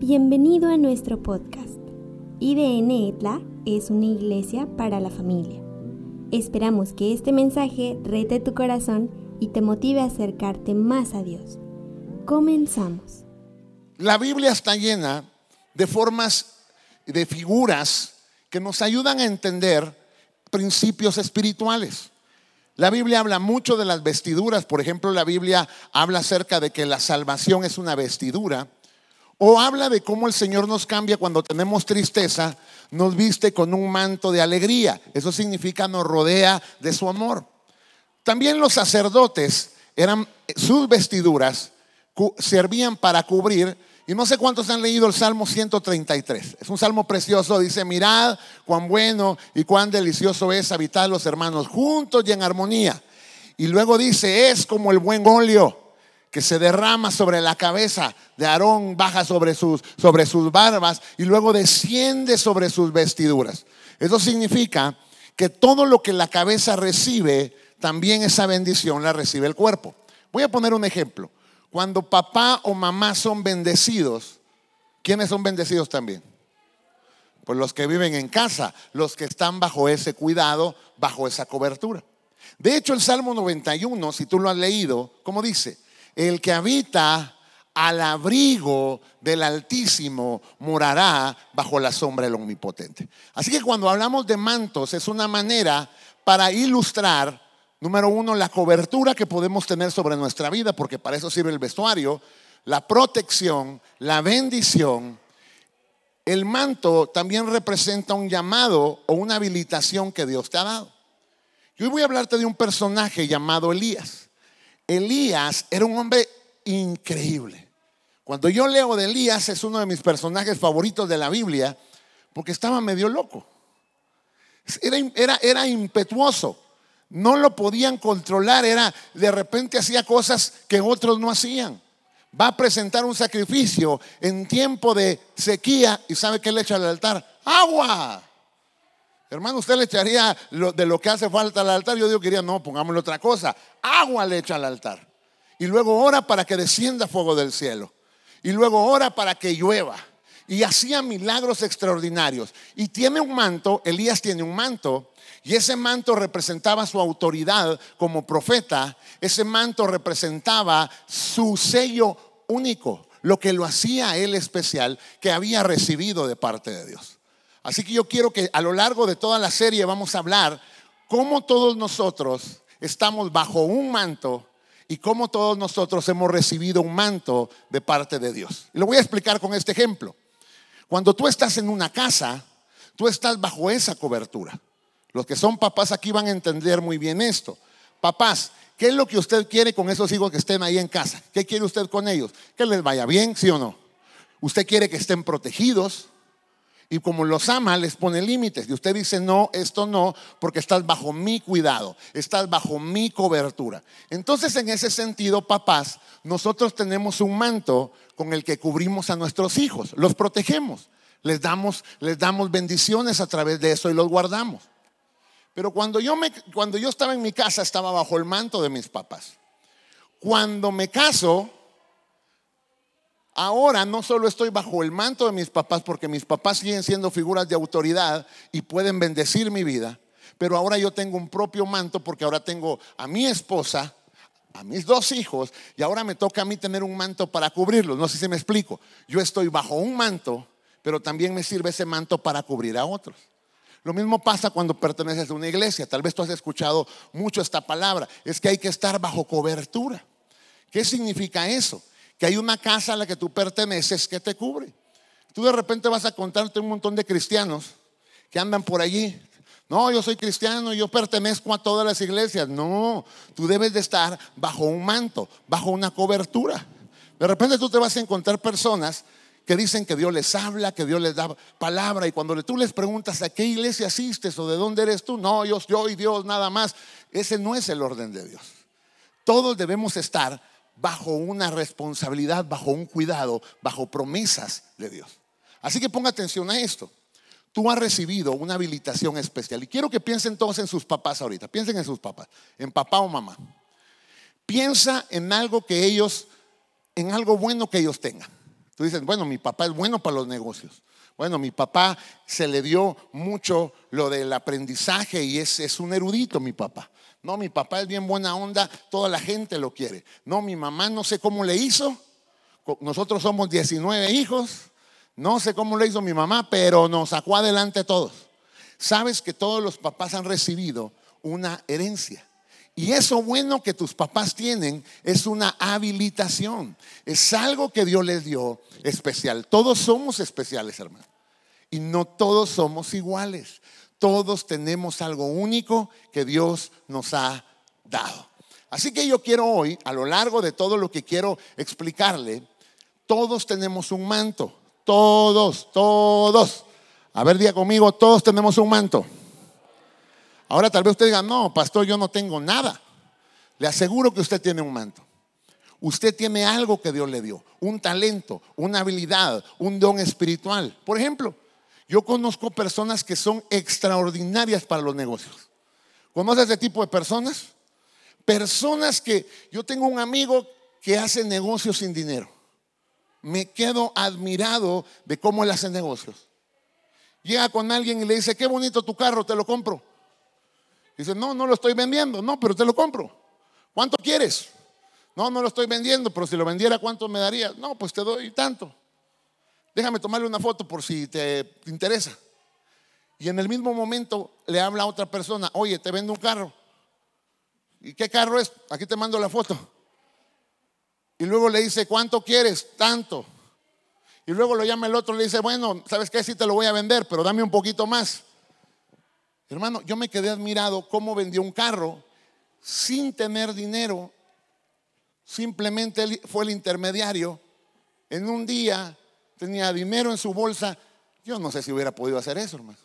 Bienvenido a nuestro podcast. IDN ETLA es una iglesia para la familia. Esperamos que este mensaje rete tu corazón y te motive a acercarte más a Dios. Comenzamos. La Biblia está llena de formas, de figuras que nos ayudan a entender principios espirituales. La Biblia habla mucho de las vestiduras. Por ejemplo, la Biblia habla acerca de que la salvación es una vestidura. O habla de cómo el Señor nos cambia cuando tenemos tristeza, nos viste con un manto de alegría. Eso significa nos rodea de su amor. También los sacerdotes eran sus vestiduras servían para cubrir y no sé cuántos han leído el Salmo 133. Es un salmo precioso. Dice, mirad cuán bueno y cuán delicioso es habitar los hermanos juntos y en armonía. Y luego dice, es como el buen óleo que se derrama sobre la cabeza de Aarón, baja sobre sus, sobre sus barbas y luego desciende sobre sus vestiduras. Eso significa que todo lo que la cabeza recibe, también esa bendición la recibe el cuerpo. Voy a poner un ejemplo. Cuando papá o mamá son bendecidos, ¿quiénes son bendecidos también? Pues los que viven en casa, los que están bajo ese cuidado, bajo esa cobertura. De hecho, el Salmo 91, si tú lo has leído, ¿cómo dice? El que habita al abrigo del Altísimo morará bajo la sombra del Omnipotente. Así que cuando hablamos de mantos es una manera para ilustrar, número uno, la cobertura que podemos tener sobre nuestra vida, porque para eso sirve el vestuario, la protección, la bendición. El manto también representa un llamado o una habilitación que Dios te ha dado. Yo hoy voy a hablarte de un personaje llamado Elías. Elías era un hombre increíble. Cuando yo leo de Elías es uno de mis personajes favoritos de la Biblia porque estaba medio loco. Era, era, era impetuoso. No lo podían controlar. Era de repente hacía cosas que otros no hacían. Va a presentar un sacrificio en tiempo de sequía y sabe qué le echa al altar agua. Hermano, usted le echaría de lo que hace falta al altar. Yo digo, quería, no, pongámosle otra cosa. Agua le echa al altar. Y luego ora para que descienda fuego del cielo. Y luego ora para que llueva. Y hacía milagros extraordinarios. Y tiene un manto, Elías tiene un manto. Y ese manto representaba su autoridad como profeta. Ese manto representaba su sello único, lo que lo hacía él especial, que había recibido de parte de Dios. Así que yo quiero que a lo largo de toda la serie vamos a hablar cómo todos nosotros estamos bajo un manto y cómo todos nosotros hemos recibido un manto de parte de Dios. Y lo voy a explicar con este ejemplo. Cuando tú estás en una casa, tú estás bajo esa cobertura. Los que son papás aquí van a entender muy bien esto. Papás, ¿qué es lo que usted quiere con esos hijos que estén ahí en casa? ¿Qué quiere usted con ellos? Que les vaya bien, sí o no. Usted quiere que estén protegidos, y como los ama, les pone límites. Y usted dice, no, esto no, porque estás bajo mi cuidado, estás bajo mi cobertura. Entonces, en ese sentido, papás, nosotros tenemos un manto con el que cubrimos a nuestros hijos, los protegemos, les damos, les damos bendiciones a través de eso y los guardamos. Pero cuando yo, me, cuando yo estaba en mi casa, estaba bajo el manto de mis papás. Cuando me caso, Ahora no solo estoy bajo el manto de mis papás, porque mis papás siguen siendo figuras de autoridad y pueden bendecir mi vida, pero ahora yo tengo un propio manto porque ahora tengo a mi esposa, a mis dos hijos, y ahora me toca a mí tener un manto para cubrirlos. No sé si me explico. Yo estoy bajo un manto, pero también me sirve ese manto para cubrir a otros. Lo mismo pasa cuando perteneces a una iglesia. Tal vez tú has escuchado mucho esta palabra. Es que hay que estar bajo cobertura. ¿Qué significa eso? Que hay una casa a la que tú perteneces que te cubre. Tú de repente vas a contarte un montón de cristianos que andan por allí. No, yo soy cristiano, yo pertenezco a todas las iglesias. No, tú debes de estar bajo un manto, bajo una cobertura. De repente tú te vas a encontrar personas que dicen que Dios les habla, que Dios les da palabra y cuando tú les preguntas a qué iglesia asistes o de dónde eres tú, no, yo, yo y Dios nada más. Ese no es el orden de Dios. Todos debemos estar bajo una responsabilidad, bajo un cuidado, bajo promesas de Dios. Así que ponga atención a esto. Tú has recibido una habilitación especial. Y quiero que piensen todos en sus papás ahorita. Piensen en sus papás, en papá o mamá. Piensa en algo que ellos, en algo bueno que ellos tengan. Tú dices, bueno, mi papá es bueno para los negocios. Bueno, mi papá se le dio mucho lo del aprendizaje y es, es un erudito mi papá. No, mi papá es bien buena onda, toda la gente lo quiere. No, mi mamá no sé cómo le hizo. Nosotros somos 19 hijos. No sé cómo le hizo mi mamá, pero nos sacó adelante todos. Sabes que todos los papás han recibido una herencia. Y eso bueno que tus papás tienen es una habilitación. Es algo que Dios les dio especial. Todos somos especiales, hermano. Y no todos somos iguales. Todos tenemos algo único que Dios nos ha dado. Así que yo quiero hoy, a lo largo de todo lo que quiero explicarle, todos tenemos un manto. Todos, todos. A ver, día conmigo, todos tenemos un manto. Ahora tal vez usted diga, no, pastor, yo no tengo nada. Le aseguro que usted tiene un manto. Usted tiene algo que Dios le dio, un talento, una habilidad, un don espiritual. Por ejemplo, yo conozco personas que son extraordinarias para los negocios. ¿Conoce ese tipo de personas? Personas que yo tengo un amigo que hace negocios sin dinero. Me quedo admirado de cómo él hace negocios. Llega con alguien y le dice, qué bonito tu carro, te lo compro. Dice, no, no lo estoy vendiendo, no, pero te lo compro. ¿Cuánto quieres? No, no lo estoy vendiendo, pero si lo vendiera, ¿cuánto me daría? No, pues te doy tanto. Déjame tomarle una foto por si te interesa. Y en el mismo momento le habla a otra persona, oye, te vendo un carro. ¿Y qué carro es? Aquí te mando la foto. Y luego le dice, ¿cuánto quieres? Tanto. Y luego lo llama el otro y le dice, bueno, ¿sabes qué? Sí te lo voy a vender, pero dame un poquito más. Hermano, yo me quedé admirado cómo vendió un carro sin tener dinero. Simplemente fue el intermediario. En un día tenía dinero en su bolsa. Yo no sé si hubiera podido hacer eso, hermano.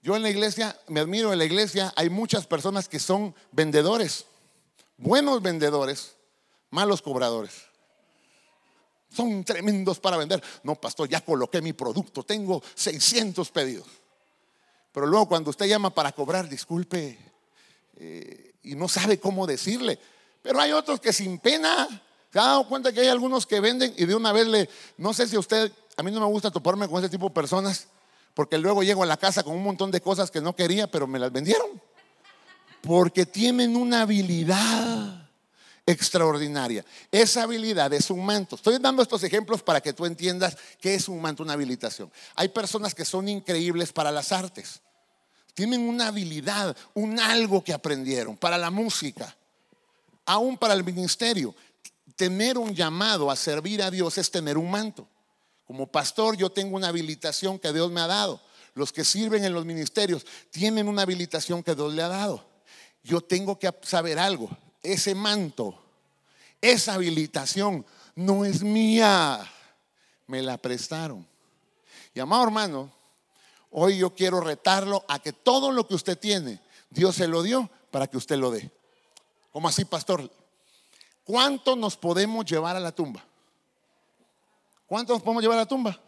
Yo en la iglesia, me admiro en la iglesia, hay muchas personas que son vendedores, buenos vendedores, malos cobradores. Son tremendos para vender. No, pastor, ya coloqué mi producto, tengo 600 pedidos. Pero luego cuando usted llama para cobrar, disculpe, eh, y no sabe cómo decirle. Pero hay otros que sin pena ¿Se ha dado cuenta que hay algunos que venden y de una vez le, no sé si usted, a mí no me gusta toparme con ese tipo de personas, porque luego llego a la casa con un montón de cosas que no quería, pero me las vendieron. Porque tienen una habilidad extraordinaria. Esa habilidad es un manto. Estoy dando estos ejemplos para que tú entiendas qué es un manto, una habilitación. Hay personas que son increíbles para las artes. Tienen una habilidad, un algo que aprendieron para la música, aún para el ministerio tener un llamado a servir a Dios es tener un manto. Como pastor yo tengo una habilitación que Dios me ha dado. Los que sirven en los ministerios tienen una habilitación que Dios le ha dado. Yo tengo que saber algo. Ese manto, esa habilitación no es mía. Me la prestaron. Y amado hermano, hoy yo quiero retarlo a que todo lo que usted tiene, Dios se lo dio para que usted lo dé. ¿Cómo así, pastor? ¿Cuánto nos podemos llevar a la tumba? ¿Cuánto nos podemos llevar a la tumba?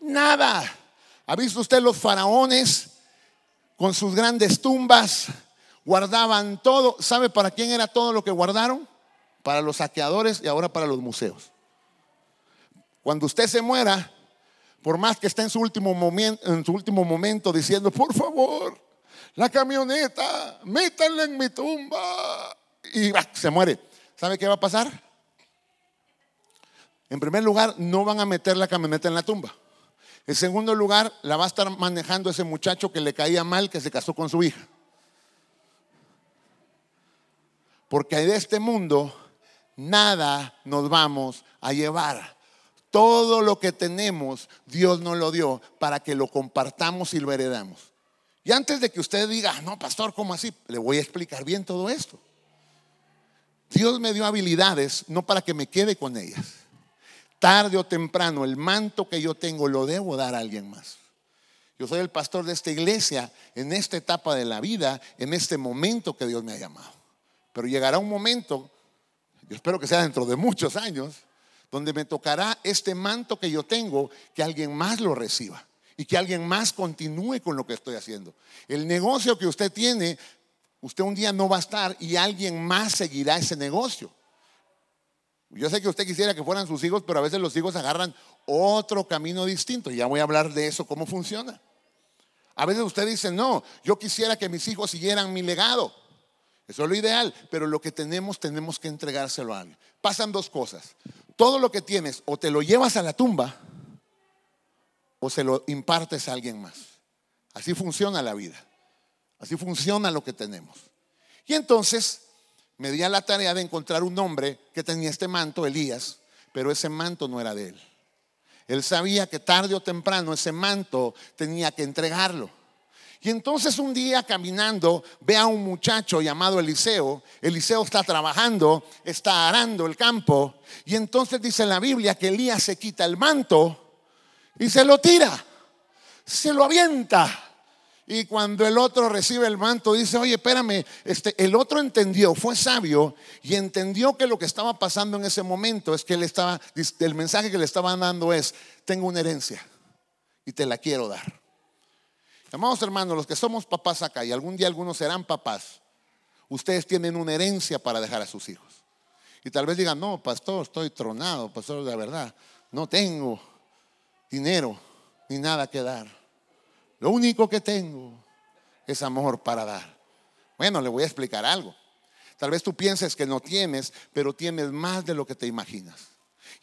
Nada. ¿Ha visto usted los faraones con sus grandes tumbas? Guardaban todo. ¿Sabe para quién era todo lo que guardaron? Para los saqueadores y ahora para los museos. Cuando usted se muera, por más que esté en su último momento, en su último momento diciendo, por favor, la camioneta, métanla en mi tumba. Y se muere. ¿Sabe qué va a pasar? En primer lugar, no van a meter la camioneta en la tumba. En segundo lugar, la va a estar manejando ese muchacho que le caía mal, que se casó con su hija. Porque de este mundo nada nos vamos a llevar. Todo lo que tenemos, Dios nos lo dio para que lo compartamos y lo heredamos. Y antes de que usted diga, no, pastor, ¿cómo así? Le voy a explicar bien todo esto. Dios me dio habilidades no para que me quede con ellas. Tarde o temprano, el manto que yo tengo lo debo dar a alguien más. Yo soy el pastor de esta iglesia en esta etapa de la vida, en este momento que Dios me ha llamado. Pero llegará un momento, yo espero que sea dentro de muchos años, donde me tocará este manto que yo tengo, que alguien más lo reciba y que alguien más continúe con lo que estoy haciendo. El negocio que usted tiene Usted un día no va a estar y alguien más seguirá ese negocio. Yo sé que usted quisiera que fueran sus hijos, pero a veces los hijos agarran otro camino distinto. Ya voy a hablar de eso, cómo funciona. A veces usted dice, no, yo quisiera que mis hijos siguieran mi legado. Eso es lo ideal, pero lo que tenemos tenemos que entregárselo a alguien. Pasan dos cosas. Todo lo que tienes o te lo llevas a la tumba o se lo impartes a alguien más. Así funciona la vida. Así funciona lo que tenemos. Y entonces me di a la tarea de encontrar un hombre que tenía este manto, Elías, pero ese manto no era de él. Él sabía que tarde o temprano ese manto tenía que entregarlo. Y entonces un día caminando ve a un muchacho llamado Eliseo. Eliseo está trabajando, está arando el campo. Y entonces dice la Biblia que Elías se quita el manto y se lo tira, se lo avienta. Y cuando el otro recibe el manto, dice, oye, espérame, este, el otro entendió, fue sabio y entendió que lo que estaba pasando en ese momento es que él estaba, el mensaje que le estaban dando es, tengo una herencia y te la quiero dar. Amados hermanos, los que somos papás acá y algún día algunos serán papás, ustedes tienen una herencia para dejar a sus hijos. Y tal vez digan, no, pastor, estoy tronado, pastor, de verdad, no tengo dinero ni nada que dar. Lo único que tengo es amor para dar. Bueno, le voy a explicar algo. Tal vez tú pienses que no tienes, pero tienes más de lo que te imaginas.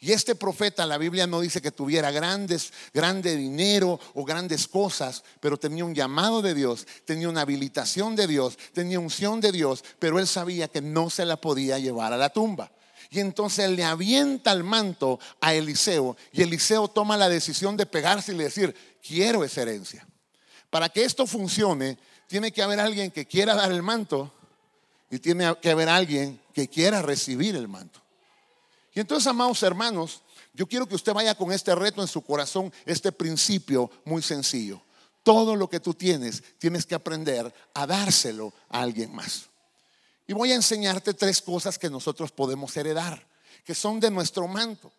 Y este profeta, la Biblia no dice que tuviera grandes, grande dinero o grandes cosas, pero tenía un llamado de Dios, tenía una habilitación de Dios, tenía unción de Dios, pero él sabía que no se la podía llevar a la tumba. Y entonces le avienta el manto a Eliseo y Eliseo toma la decisión de pegarse y decir, quiero esa herencia. Para que esto funcione, tiene que haber alguien que quiera dar el manto y tiene que haber alguien que quiera recibir el manto. Y entonces, amados hermanos, yo quiero que usted vaya con este reto en su corazón, este principio muy sencillo. Todo lo que tú tienes, tienes que aprender a dárselo a alguien más. Y voy a enseñarte tres cosas que nosotros podemos heredar, que son de nuestro manto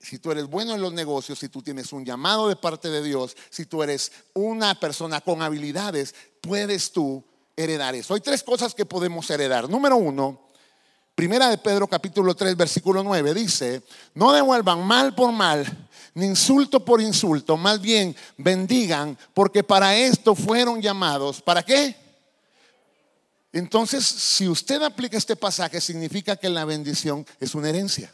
si tú eres bueno en los negocios, si tú tienes un llamado de parte de Dios, si tú eres una persona con habilidades, puedes tú heredar eso. Hay tres cosas que podemos heredar. Número uno, primera de Pedro capítulo 3 versículo 9 dice, no devuelvan mal por mal, ni insulto por insulto, más bien bendigan, porque para esto fueron llamados. ¿Para qué? Entonces, si usted aplica este pasaje, significa que la bendición es una herencia.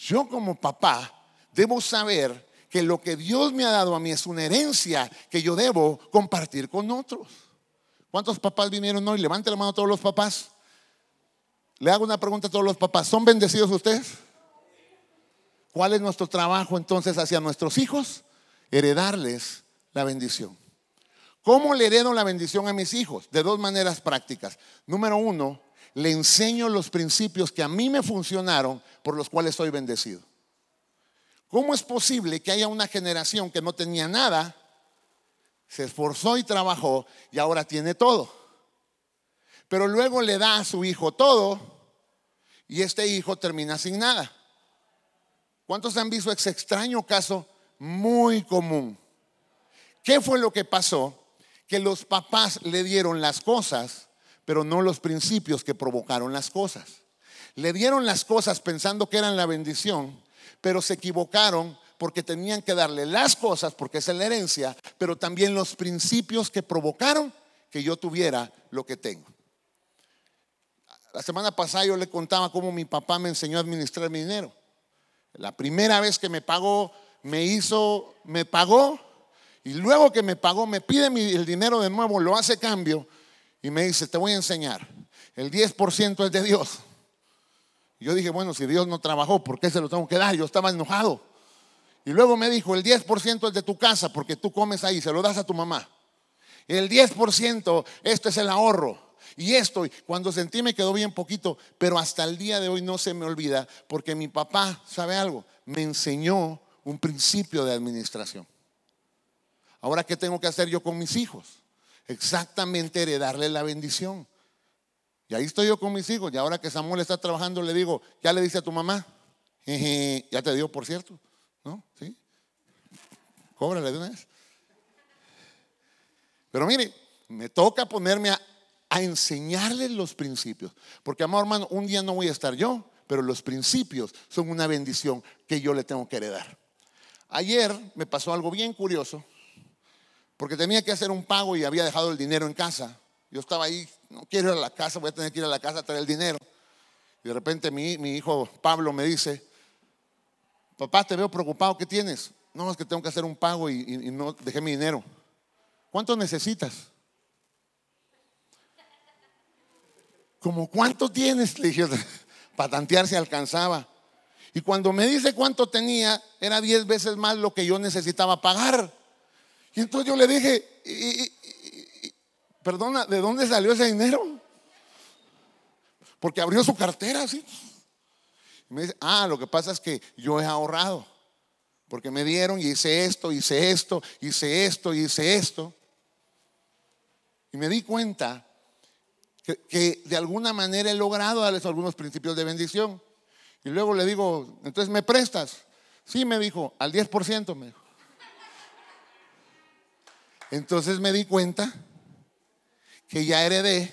Yo como papá debo saber que lo que Dios me ha dado a mí es una herencia que yo debo compartir con otros. ¿Cuántos papás vinieron hoy? Levante la mano a todos los papás. Le hago una pregunta a todos los papás. ¿Son bendecidos ustedes? ¿Cuál es nuestro trabajo entonces hacia nuestros hijos? Heredarles la bendición. ¿Cómo le heredo la bendición a mis hijos? De dos maneras prácticas. Número uno, le enseño los principios que a mí me funcionaron por los cuales soy bendecido. ¿Cómo es posible que haya una generación que no tenía nada, se esforzó y trabajó y ahora tiene todo? Pero luego le da a su hijo todo y este hijo termina sin nada. ¿Cuántos han visto ese extraño caso muy común? ¿Qué fue lo que pasó? Que los papás le dieron las cosas pero no los principios que provocaron las cosas. Le dieron las cosas pensando que eran la bendición, pero se equivocaron porque tenían que darle las cosas, porque es la herencia, pero también los principios que provocaron que yo tuviera lo que tengo. La semana pasada yo le contaba cómo mi papá me enseñó a administrar mi dinero. La primera vez que me pagó, me hizo, me pagó, y luego que me pagó, me pide el dinero de nuevo, lo hace cambio, y me dice, te voy a enseñar, el 10% es de Dios. yo dije, bueno, si Dios no trabajó, ¿por qué se lo tengo que dar? Yo estaba enojado. Y luego me dijo, el 10% es de tu casa, porque tú comes ahí, se lo das a tu mamá. El 10%, esto es el ahorro. Y esto, cuando sentí me quedó bien poquito, pero hasta el día de hoy no se me olvida, porque mi papá, ¿sabe algo? Me enseñó un principio de administración. Ahora, ¿qué tengo que hacer yo con mis hijos? Exactamente heredarle la bendición. Y ahí estoy yo con mis hijos. Y ahora que Samuel está trabajando, le digo, ya le dice a tu mamá, ya te dio, por cierto, ¿no? ¿Sí? Cóbrale de una vez. Pero mire, me toca ponerme a, a enseñarles los principios. Porque, amor hermano, un día no voy a estar yo, pero los principios son una bendición que yo le tengo que heredar. Ayer me pasó algo bien curioso, porque tenía que hacer un pago y había dejado el dinero en casa. Yo estaba ahí, no quiero ir a la casa, voy a tener que ir a la casa a traer el dinero. Y de repente mi, hijo Pablo me dice, papá, te veo preocupado, ¿qué tienes? No, es que tengo que hacer un pago y, y no dejé mi dinero. ¿Cuánto necesitas? ¿Como cuánto tienes? Le dije, para tantear si alcanzaba. Y cuando me dice cuánto tenía, era diez veces más lo que yo necesitaba pagar. Y entonces yo le dije, perdona, ¿de dónde salió ese dinero? Porque abrió su cartera, ¿sí? Y me dice, ah, lo que pasa es que yo he ahorrado. Porque me dieron y hice esto, hice esto, hice esto, hice esto. Y me di cuenta que, de alguna manera he logrado darles algunos principios de bendición. Y luego le digo, entonces me prestas. Sí, me dijo, al 10% me dijo. Entonces me di cuenta que ya heredé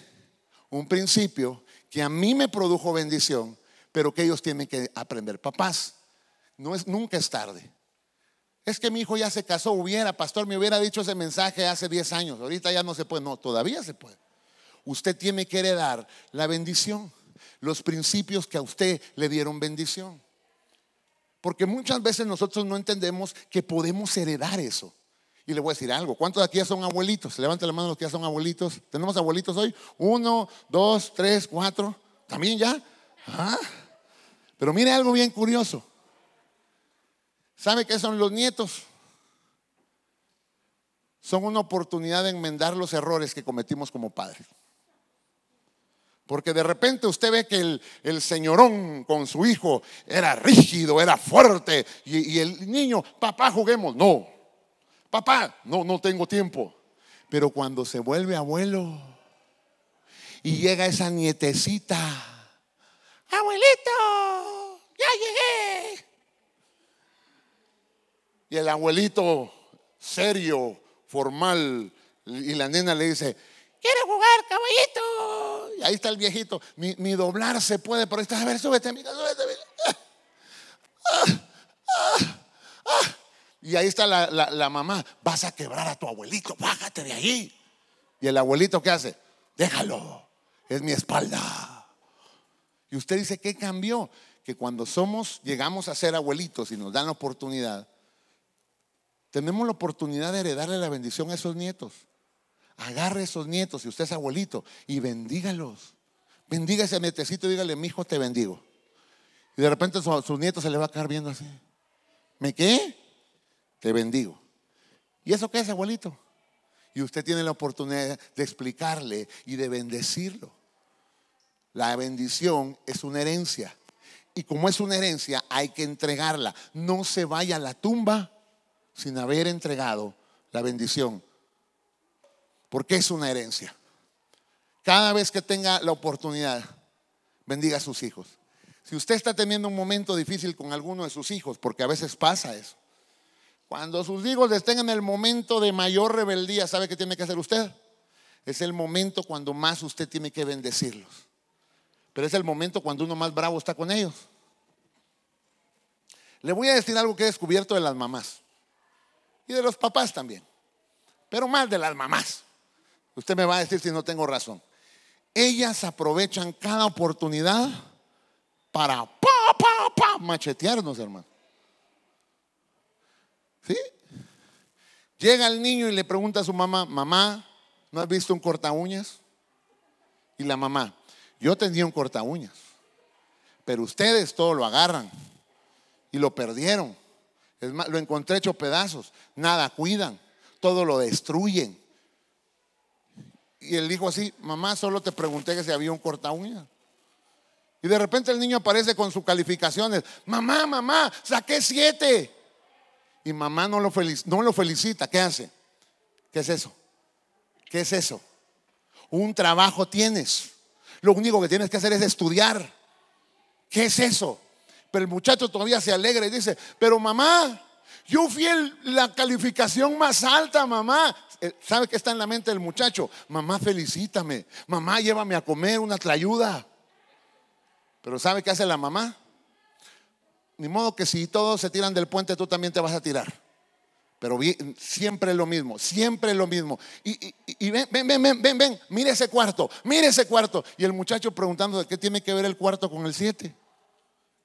un principio que a mí me produjo bendición, pero que ellos tienen que aprender. Papás, nunca es tarde. Es que mi hijo ya se casó, hubiera, pastor, me hubiera dicho ese mensaje hace 10 años. Ahorita ya no se puede, no, todavía se puede usted tiene que heredar la bendición, los principios que a usted le dieron bendición. Porque muchas veces nosotros no entendemos que podemos heredar eso. Y le voy a decir algo, ¿cuántos de aquí ya son abuelitos? Levante la mano los que ya son abuelitos. ¿Tenemos abuelitos hoy? Uno, dos, tres, cuatro. ¿También ya? ¿Ah? Pero mire algo bien curioso. ¿Sabe qué son los nietos? Son una oportunidad de enmendar los errores que cometimos como padres. Porque de repente usted ve que el, señorón con su hijo era rígido, era fuerte. Y, el niño, papá, juguemos. No, papá, no, no tengo tiempo. Pero cuando se vuelve abuelo y llega esa nietecita, abuelito, ya llegué. Y el abuelito serio, formal, y la nena le dice, quiero jugar, caballito. Y ahí está el viejito. Mi, doblar se puede, pero está, a ver, súbete, amiga, súbete, ah, ah, ah, y ahí está la, mamá. Vas a quebrar a tu abuelito, bájate de ahí. Y el abuelito, ¿qué hace? Déjalo, es mi espalda. Y usted dice, ¿qué cambió? Que cuando somos, llegamos a ser abuelitos y nos dan la oportunidad, tenemos la oportunidad de heredarle la bendición a esos nietos. Agarre esos nietos, si usted es abuelito, y bendígalos. Bendiga ese nietecito y dígale, mi hijo te bendigo. Y de repente su, nietos se le va a quedar viendo así. ¿Me qué? Te bendigo. ¿Y eso qué es, abuelito? Y usted tiene la oportunidad de explicarle y de bendecirlo. La bendición es una herencia. Y como es una herencia, hay que entregarla. No se vaya a la tumba sin haber entregado la bendición porque es una herencia. Cada vez que tenga la oportunidad, bendiga a sus hijos. Si usted está teniendo un momento difícil con alguno de sus hijos, porque a veces pasa eso, cuando sus hijos estén en el momento de mayor rebeldía, ¿sabe qué tiene que hacer usted? Es el momento cuando más usted tiene que bendecirlos. Pero es el momento cuando uno más bravo está con ellos. Le voy a decir algo que he descubierto de las mamás y de los papás también, pero más de las mamás. Usted me va a decir si no tengo razón. Ellas aprovechan cada oportunidad para pa, pa, pa, machetearnos, hermano. ¿Sí? Llega el niño y le pregunta a su mamá, mamá, ¿no has visto un corta uñas? Y la mamá, yo tenía un corta uñas, pero ustedes todo lo agarran y lo perdieron. Es más, lo encontré hecho pedazos, nada cuidan, todo lo destruyen. Y él dijo así, mamá, solo te pregunté que si había un corta uña. Y de repente el niño aparece con sus calificaciones. Mamá, mamá, saqué siete. Y mamá no lo, felicita. ¿Qué hace? ¿Qué es eso? ¿Qué es eso? Un trabajo tienes. Lo único que tienes que hacer es estudiar. ¿Qué es eso? Pero el muchacho todavía se alegra y dice, pero mamá, yo fui la calificación más alta, mamá. Eh, ¿Sabe qué está en la mente del muchacho? Mamá, felicítame. Mamá, llévame a comer una trayuda. Pero ¿sabe qué hace la mamá? Ni modo que si todos se tiran del puente, tú también te vas a tirar. Pero siempre es lo mismo, siempre es lo mismo. Y, ven, ven, ven, ven, ven, ven, mire ese cuarto, mire ese cuarto. Y el muchacho preguntando de qué tiene que ver el cuarto con el siete.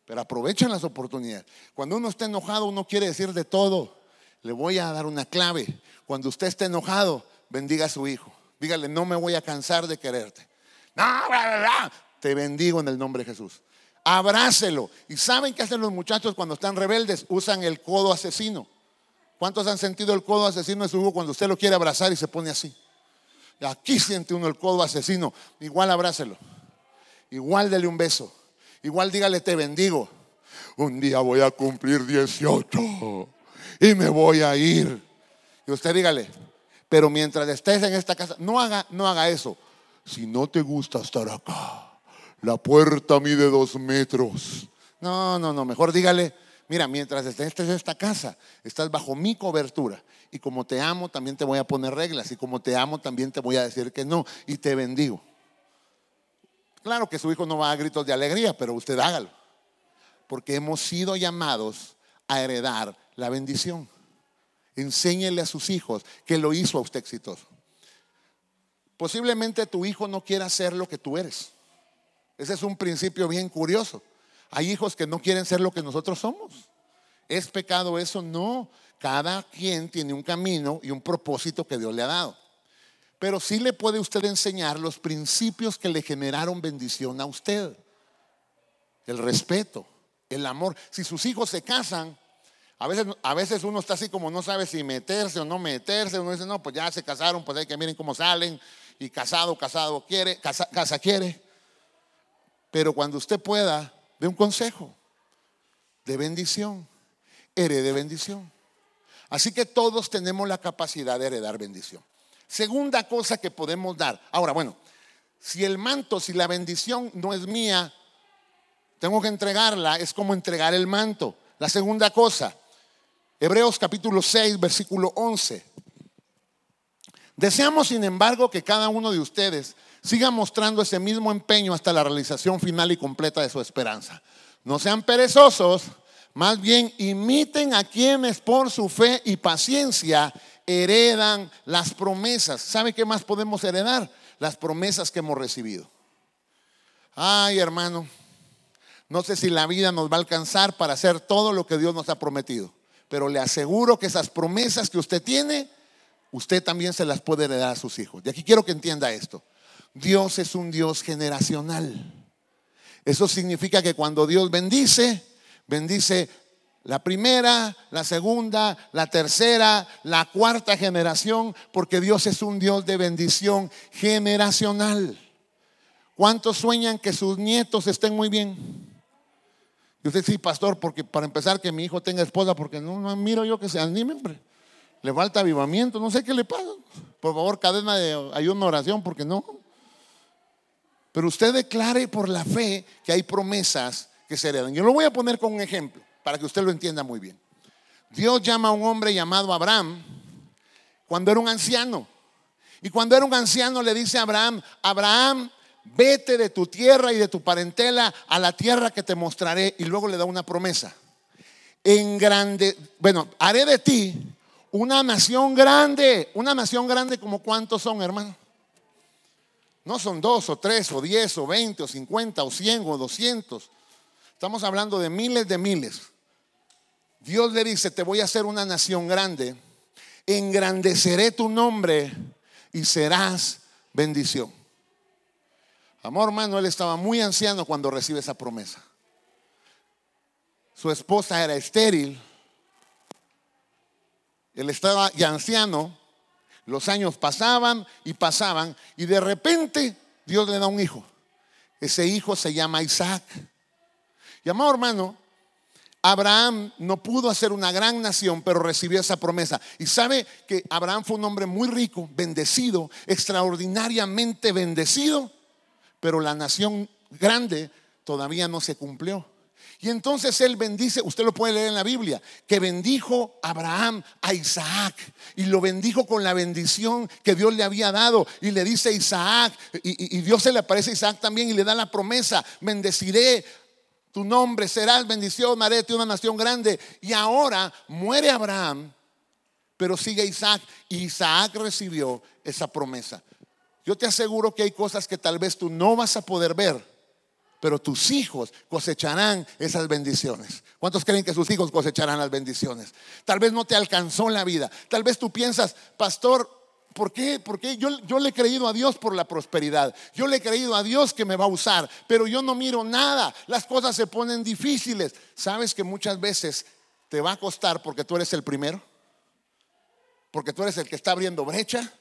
Pero aprovechen las oportunidades. Cuando uno está enojado, uno quiere decir de todo. Le voy a dar una clave. Cuando usted esté enojado, bendiga a su hijo. Dígale, no me voy a cansar de quererte. No, te bendigo en el nombre de Jesús. Abrácelo. ¿Y saben qué hacen los muchachos cuando están rebeldes? Usan el codo asesino. ¿Cuántos han sentido el codo asesino de su hijo cuando usted lo quiere abrazar y se pone así? Aquí siente uno el codo asesino. Igual abrácelo. Igual dele un beso. Igual dígale te bendigo. Un día voy a cumplir 18 y me voy a ir. Y usted dígale, pero mientras estés en esta casa, no haga, no haga eso. Si no te gusta estar acá, la puerta mide dos metros. No, no, no, mejor dígale, mira, mientras estés en esta casa, estás bajo mi cobertura. Y como te amo, también te voy a poner reglas. Y como te amo, también te voy a decir que no. Y te bendigo. Claro que su hijo no va a gritos de alegría, pero usted hágalo. Porque hemos sido llamados a heredar la bendición. Enséñele a sus hijos que lo hizo a usted exitoso. Posiblemente tu hijo no quiera ser lo que tú eres. Ese es un principio bien curioso. Hay hijos que no quieren ser lo que nosotros somos. ¿Es pecado eso? No. Cada quien tiene un camino y un propósito que Dios le ha dado. Pero sí le puede usted enseñar los principios que le generaron bendición a usted. El respeto, el amor. Si sus hijos se casan, a veces, a veces uno está así como no sabe si meterse o no meterse. Uno dice, no, pues ya se casaron, pues hay que miren cómo salen. Y casado, casado quiere, casa, casa quiere. Pero cuando usted pueda, de un consejo de bendición, herede bendición. Así que todos tenemos la capacidad de heredar bendición. Segunda cosa que podemos dar. Ahora, bueno, si el manto, si la bendición no es mía, tengo que entregarla, es como entregar el manto. La segunda cosa, Hebreos capítulo 6, versículo 11. Deseamos, sin embargo, que cada uno de ustedes siga mostrando ese mismo empeño hasta la realización final y completa de su esperanza. No sean perezosos, más bien imiten a quienes por su fe y paciencia heredan las promesas. ¿Sabe qué más podemos heredar? Las promesas que hemos recibido. Ay, hermano, no sé si la vida nos va a alcanzar para hacer todo lo que Dios nos ha prometido pero le aseguro que esas promesas que usted tiene, usted también se las puede heredar a sus hijos. Y aquí quiero que entienda esto. Dios es un Dios generacional. Eso significa que cuando Dios bendice, bendice la primera, la segunda, la tercera, la cuarta generación, porque Dios es un Dios de bendición generacional. ¿Cuántos sueñan que sus nietos estén muy bien? Y usted sí, pastor, porque para empezar que mi hijo tenga esposa, porque no, no miro yo que se anime, hombre. Le falta avivamiento, no sé qué le pasa. Por favor, cadena de ayuno, oración, porque no. Pero usted declare por la fe que hay promesas que se heredan. Yo lo voy a poner con un ejemplo para que usted lo entienda muy bien. Dios llama a un hombre llamado Abraham cuando era un anciano. Y cuando era un anciano le dice a Abraham, Abraham, vete de tu tierra y de tu parentela a la tierra que te mostraré. Y luego le da una promesa. En grande, bueno, haré de ti una nación grande. Una nación grande como cuántos son, hermano. No son dos o tres o diez o veinte o cincuenta o cien o doscientos. Estamos hablando de miles de miles. Dios le dice, te voy a hacer una nación grande. Engrandeceré tu nombre y serás bendición. Amor hermano, él estaba muy anciano cuando recibe esa promesa. Su esposa era estéril. Él estaba ya anciano. Los años pasaban y pasaban y de repente Dios le da un hijo. Ese hijo se llama Isaac. Y amado hermano, Abraham no pudo hacer una gran nación, pero recibió esa promesa. Y sabe que Abraham fue un hombre muy rico, bendecido, extraordinariamente bendecido pero la nación grande todavía no se cumplió. Y entonces él bendice, usted lo puede leer en la Biblia, que bendijo Abraham a Isaac y lo bendijo con la bendición que Dios le había dado. Y le dice Isaac, y, Dios se le aparece a Isaac también y le da la promesa, bendeciré tu nombre, serás bendición, haré una nación grande. Y ahora muere Abraham, pero sigue Isaac. Y Isaac recibió esa promesa. Yo te aseguro que hay cosas que tal vez tú no vas a poder ver pero tus hijos cosecharán esas bendiciones. ¿Cuántos creen que sus hijos cosecharán las bendiciones? Tal vez no te alcanzó la vida. Tal vez tú piensas, pastor, ¿por qué? Porque yo, yo le he creído a Dios por la prosperidad. Yo le he creído a Dios que me va a usar, pero yo no miro nada. Las cosas se ponen difíciles. ¿Sabes que muchas veces te va a costar porque tú eres el primero? Porque tú eres el que está abriendo brecha.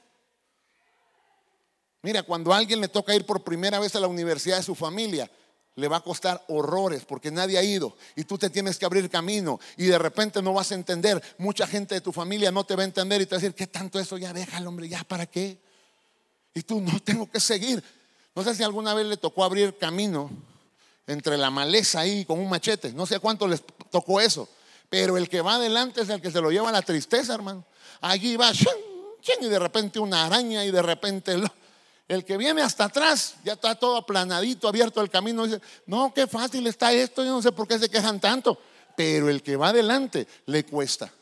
Mira, cuando a alguien le toca ir por primera vez a la universidad de su familia, le va a costar horrores porque nadie ha ido y tú te tienes que abrir camino y de repente no vas a entender. Mucha gente de tu familia no te va a entender y te va a decir, ¿qué tanto eso? Ya déjalo, hombre, ya para qué. Y tú no tengo que seguir. No sé si alguna vez le tocó abrir camino entre la maleza ahí con un machete. No sé cuánto les tocó eso. Pero el que va adelante es el que se lo lleva la tristeza, hermano. Allí va, y de repente una araña y de repente... El que viene hasta atrás ya está todo aplanadito, abierto el camino. Dice, no, qué fácil está esto, yo no sé por qué se quejan tanto. Pero el que va adelante le cuesta.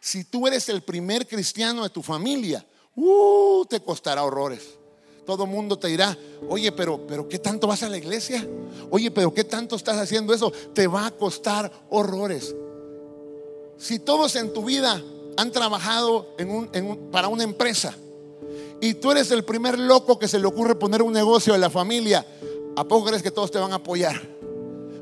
Si tú eres el primer cristiano de tu familia, uh, te costará horrores. Todo el mundo te dirá, oye, pero, pero ¿qué tanto vas a la iglesia? Oye, pero ¿qué tanto estás haciendo eso? Te va a costar horrores. Si todos en tu vida han trabajado para una empresa, y tú eres el primer loco que se le ocurre poner un negocio de la familia, ¿a poco crees que todos te van a apoyar?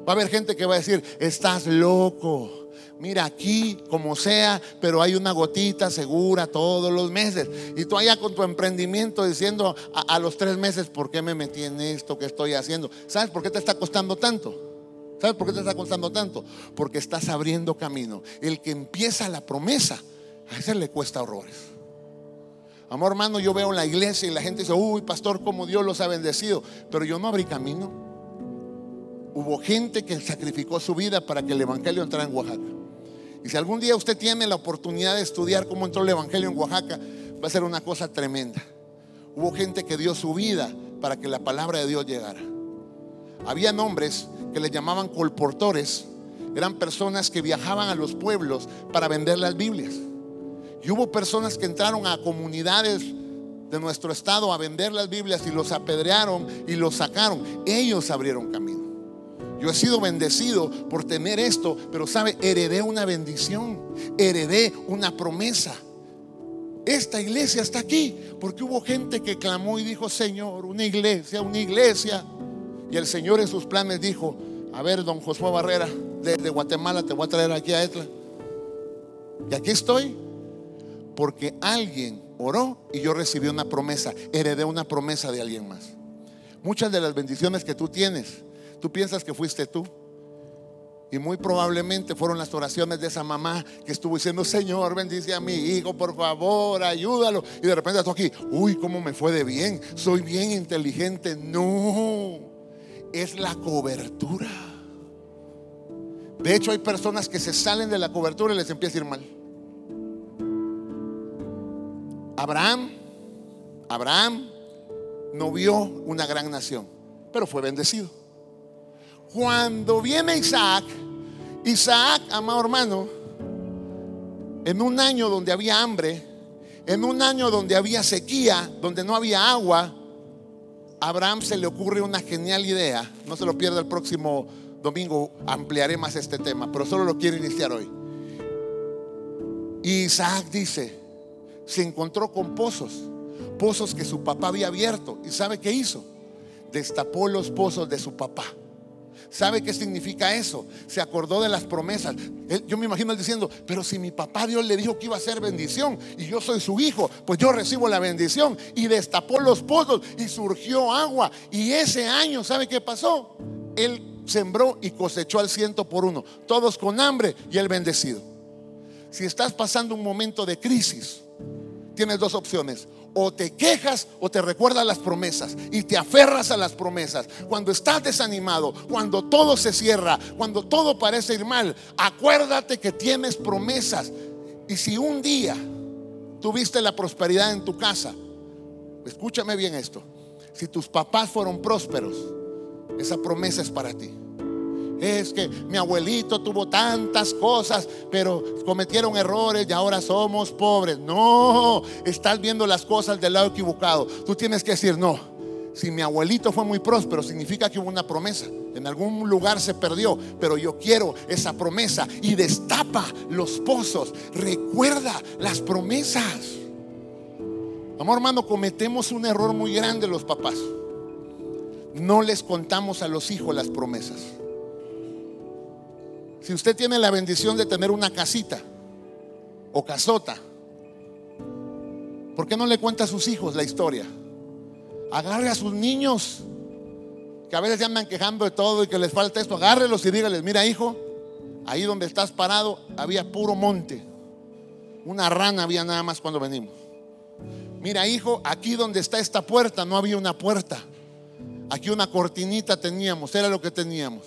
Va a haber gente que va a decir, estás loco. Mira aquí, como sea, pero hay una gotita segura todos los meses. Y tú allá con tu emprendimiento diciendo a, a los tres meses, ¿por qué me metí en esto que estoy haciendo? ¿Sabes por qué te está costando tanto? ¿Sabes por qué te está costando tanto? Porque estás abriendo camino. El que empieza la promesa, a ese le cuesta horrores. Amor hermano, yo veo en la iglesia y la gente dice, uy, pastor, como Dios los ha bendecido. Pero yo no abrí camino. Hubo gente que sacrificó su vida para que el Evangelio entrara en Oaxaca. Y si algún día usted tiene la oportunidad de estudiar cómo entró el Evangelio en Oaxaca, va a ser una cosa tremenda. Hubo gente que dio su vida para que la palabra de Dios llegara. Había hombres que le llamaban colportores. Eran personas que viajaban a los pueblos para vender las Biblias. Y hubo personas que entraron a comunidades de nuestro estado a vender las Biblias y los apedrearon y los sacaron. Ellos abrieron camino. Yo he sido bendecido por tener esto, pero sabe, heredé una bendición, heredé una promesa. Esta iglesia está aquí porque hubo gente que clamó y dijo, Señor, una iglesia, una iglesia. Y el Señor en sus planes dijo, a ver, don Josué Barrera, desde Guatemala te voy a traer aquí a Etla. Y aquí estoy porque alguien oró y yo recibí una promesa, heredé una promesa de alguien más. Muchas de las bendiciones que tú tienes, tú piensas que fuiste tú. Y muy probablemente fueron las oraciones de esa mamá que estuvo diciendo, Señor, bendice a mi hijo, por favor, ayúdalo. Y de repente estoy aquí, uy, ¿cómo me fue de bien? Soy bien inteligente. No, es la cobertura. De hecho, hay personas que se salen de la cobertura y les empieza a ir mal. Abraham, Abraham no vio una gran nación, pero fue bendecido. Cuando viene Isaac, Isaac, amado hermano, en un año donde había hambre, en un año donde había sequía, donde no había agua, Abraham se le ocurre una genial idea. No se lo pierda el próximo domingo, ampliaré más este tema, pero solo lo quiero iniciar hoy. Isaac dice, se encontró con pozos, pozos que su papá había abierto. ¿Y sabe qué hizo? Destapó los pozos de su papá. ¿Sabe qué significa eso? Se acordó de las promesas. yo me imagino él diciendo, pero si mi papá Dios le dijo que iba a ser bendición y yo soy su hijo, pues yo recibo la bendición. Y destapó los pozos y surgió agua. Y ese año, ¿sabe qué pasó? Él sembró y cosechó al ciento por uno. Todos con hambre y él bendecido. Si estás pasando un momento de crisis, tienes dos opciones. o te quejas o te recuerdas las promesas y te aferras a las promesas. Cuando estás desanimado, cuando todo se cierra, cuando todo parece ir mal, acuérdate que tienes promesas. Y si un día tuviste la prosperidad en tu casa, escúchame bien esto, si tus papás fueron prósperos, esa promesa es para ti. Es que mi abuelito tuvo tantas cosas, pero cometieron errores y ahora somos pobres. No, estás viendo las cosas del lado equivocado. Tú tienes que decir, no, si mi abuelito fue muy próspero, significa que hubo una promesa. En algún lugar se perdió, pero yo quiero esa promesa y destapa los pozos. Recuerda las promesas. Amor hermano, cometemos un error muy grande los papás. No les contamos a los hijos las promesas. Si usted tiene la bendición de tener una casita o casota, ¿por qué no le cuenta a sus hijos la historia? Agarre a sus niños, que a veces se andan quejando de todo y que les falta esto. Agárrelos y dígales, mira hijo, ahí donde estás parado había puro monte. Una rana había nada más cuando venimos. Mira hijo, aquí donde está esta puerta no había una puerta. Aquí una cortinita teníamos, era lo que teníamos.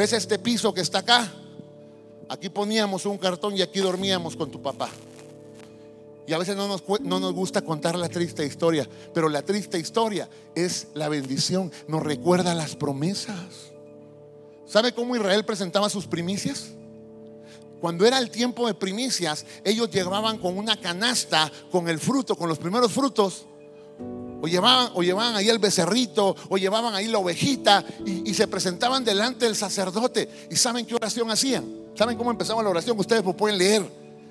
¿Ves este piso que está acá? Aquí poníamos un cartón y aquí dormíamos con tu papá. Y a veces no nos, no nos, gusta contar la triste historia, pero la triste historia es la bendición, nos recuerda las promesas. ¿Sabe cómo Israel presentaba sus primicias? Cuando era el tiempo de primicias, ellos llevaban con una canasta con el fruto, con los primeros frutos, o llevaban, o llevaban ahí el becerrito, o llevaban ahí la ovejita, y, se presentaban delante del sacerdote. ¿Y saben qué oración hacían? ¿Saben cómo empezaba la oración? Ustedes lo pueden leer.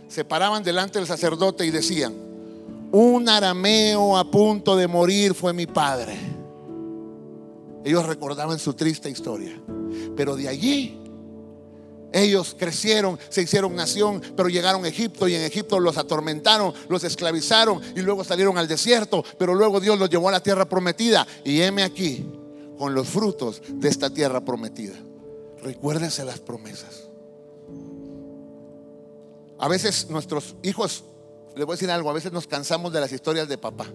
Se paraban delante del sacerdote y decían, un arameo a punto de morir fue mi padre. Ellos recordaban su triste historia. Pero de allí ellos crecieron, se hicieron nación, pero llegaron a Egipto y en Egipto los atormentaron, los esclavizaron y luego salieron al desierto, pero luego Dios los llevó a la tierra prometida. Y heme aquí con los frutos de esta tierra prometida. Recuérdense las promesas. A veces nuestros hijos, les voy a decir algo, a veces nos cansamos de las historias de papá.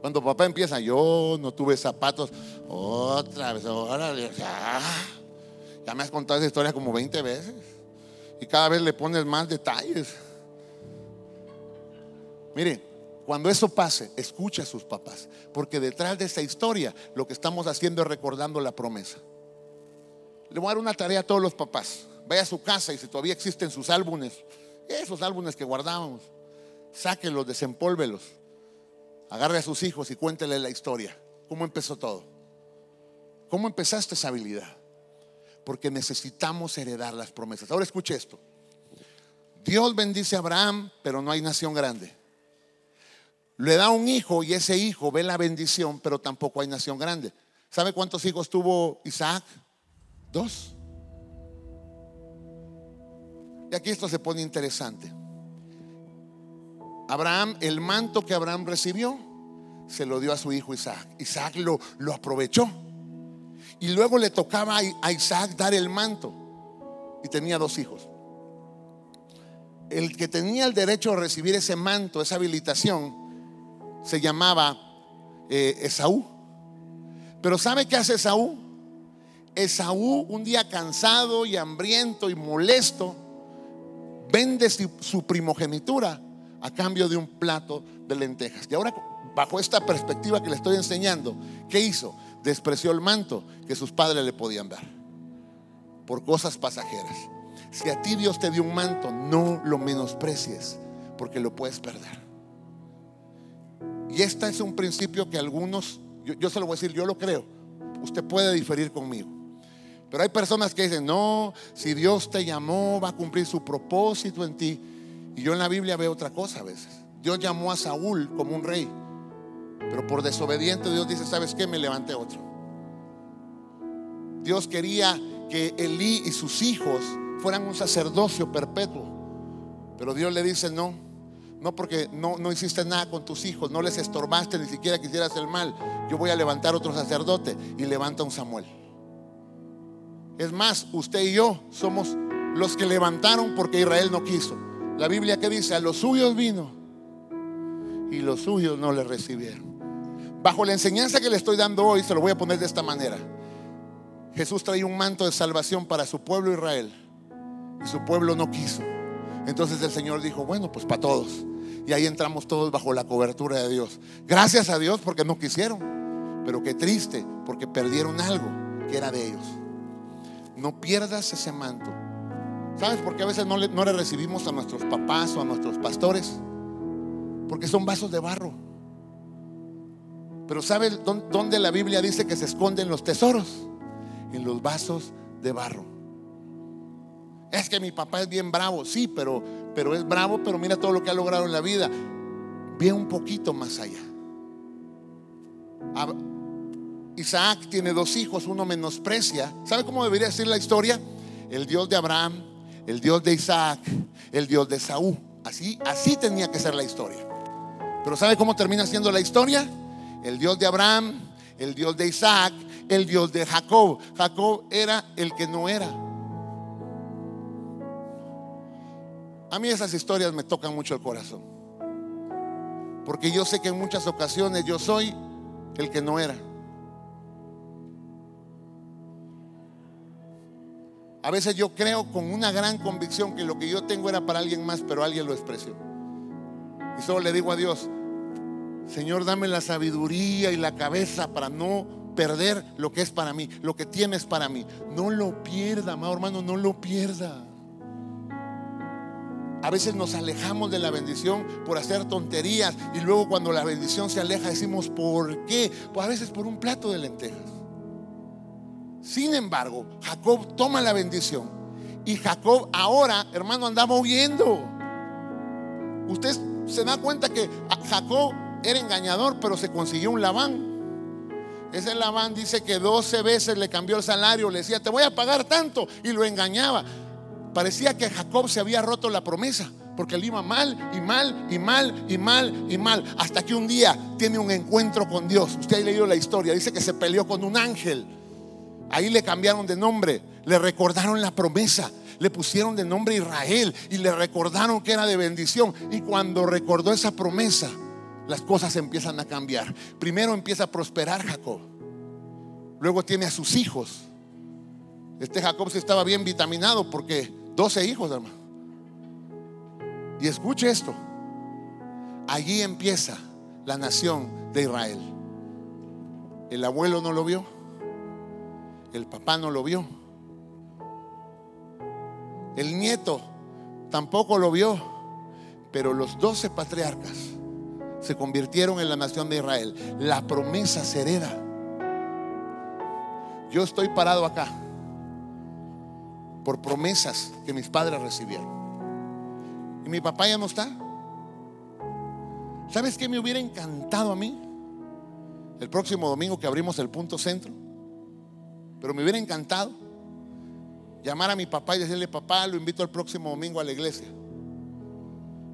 Cuando papá empieza, yo no tuve zapatos, otra vez, ahora, ya me has contado esa historia como 20 veces. Y cada vez le pones más detalles. Mire, cuando eso pase, escucha a sus papás. Porque detrás de esa historia lo que estamos haciendo es recordando la promesa. Le voy a dar una tarea a todos los papás. Vaya a su casa y si todavía existen sus álbumes, esos álbumes que guardábamos, sáquenlos, desempólvelos. Agarre a sus hijos y cuéntele la historia. ¿Cómo empezó todo? ¿Cómo empezaste esa habilidad? Porque necesitamos heredar las promesas. Ahora escuche esto. Dios bendice a Abraham, pero no hay nación grande. Le da un hijo y ese hijo ve la bendición, pero tampoco hay nación grande. ¿Sabe cuántos hijos tuvo Isaac? Dos. Y aquí esto se pone interesante. Abraham, el manto que Abraham recibió, se lo dio a su hijo Isaac. Isaac lo, lo aprovechó. Y luego le tocaba a Isaac dar el manto. Y tenía dos hijos. El que tenía el derecho a recibir ese manto, esa habilitación, se llamaba eh, Esaú. Pero ¿sabe qué hace Esaú? Esaú, un día cansado y hambriento y molesto, vende su primogenitura a cambio de un plato de lentejas. Y ahora, bajo esta perspectiva que le estoy enseñando, ¿qué hizo? Despreció el manto que sus padres le podían dar por cosas pasajeras. Si a ti Dios te dio un manto, no lo menosprecies porque lo puedes perder. Y este es un principio que algunos, yo, se lo voy a decir, yo lo creo. Usted puede diferir conmigo. Pero hay personas que dicen, no, si Dios te llamó, va a cumplir su propósito en ti. Y yo en la Biblia veo otra cosa a veces. Dios llamó a Saúl como un rey. Pero por desobediente Dios dice, ¿sabes qué? Me levanté otro. Dios quería que Elí y sus hijos fueran un sacerdocio perpetuo. Pero Dios le dice, no, no porque no, no hiciste nada con tus hijos, no les estorbaste, ni siquiera quisieras el mal. Yo voy a levantar otro sacerdote y levanta un Samuel. Es más, usted y yo somos los que levantaron porque Israel no quiso. La Biblia que dice, a los suyos vino y los suyos no le recibieron. Bajo la enseñanza que le estoy dando hoy, se lo voy a poner de esta manera. Jesús traía un manto de salvación para su pueblo Israel y su pueblo no quiso. Entonces el Señor dijo, bueno, pues para todos. Y ahí entramos todos bajo la cobertura de Dios. Gracias a Dios porque no quisieron. Pero qué triste porque perdieron algo que era de ellos. No pierdas ese manto. ¿Sabes por qué a veces no le, no le recibimos a nuestros papás o a nuestros pastores? Porque son vasos de barro. Pero ¿sabe dónde la Biblia dice que se esconden los tesoros? En los vasos de barro. Es que mi papá es bien bravo, sí, pero, pero es bravo, pero mira todo lo que ha logrado en la vida. Ve un poquito más allá. Isaac tiene dos hijos, uno menosprecia. ¿Sabe cómo debería decir la historia? El Dios de Abraham, el Dios de Isaac, el Dios de Saúl. Así, así tenía que ser la historia. Pero ¿sabe cómo termina siendo la historia? El Dios de Abraham, el Dios de Isaac, el Dios de Jacob. Jacob era el que no era. A mí esas historias me tocan mucho el corazón. Porque yo sé que en muchas ocasiones yo soy el que no era. A veces yo creo con una gran convicción que lo que yo tengo era para alguien más, pero alguien lo expresó. Y solo le digo a Dios, Señor, dame la sabiduría y la cabeza para no perder lo que es para mí, lo que tienes para mí. No lo pierda, amado hermano, no lo pierda. A veces nos alejamos de la bendición por hacer tonterías y luego cuando la bendición se aleja decimos, ¿por qué? Pues a veces por un plato de lentejas. Sin embargo, Jacob toma la bendición y Jacob ahora, hermano, andaba huyendo. Usted se da cuenta que Jacob era engañador, pero se consiguió un Labán. Ese Labán dice que 12 veces le cambió el salario, le decía, te voy a pagar tanto, y lo engañaba. Parecía que Jacob se había roto la promesa, porque él iba mal y mal y mal y mal y mal, hasta que un día tiene un encuentro con Dios. Usted ha leído la historia, dice que se peleó con un ángel. Ahí le cambiaron de nombre, le recordaron la promesa, le pusieron de nombre Israel y le recordaron que era de bendición. Y cuando recordó esa promesa, las cosas empiezan a cambiar. Primero empieza a prosperar Jacob, luego tiene a sus hijos. Este Jacob se estaba bien vitaminado porque 12 hijos, hermano. Y escuche esto. Allí empieza la nación de Israel. El abuelo no lo vio. El papá no lo vio. El nieto tampoco lo vio. Pero los doce patriarcas se convirtieron en la nación de Israel. La promesa se hereda. Yo estoy parado acá por promesas que mis padres recibieron. Y mi papá ya no está. ¿Sabes qué me hubiera encantado a mí? El próximo domingo que abrimos el punto centro. Pero me hubiera encantado llamar a mi papá y decirle, papá, lo invito el próximo domingo a la iglesia.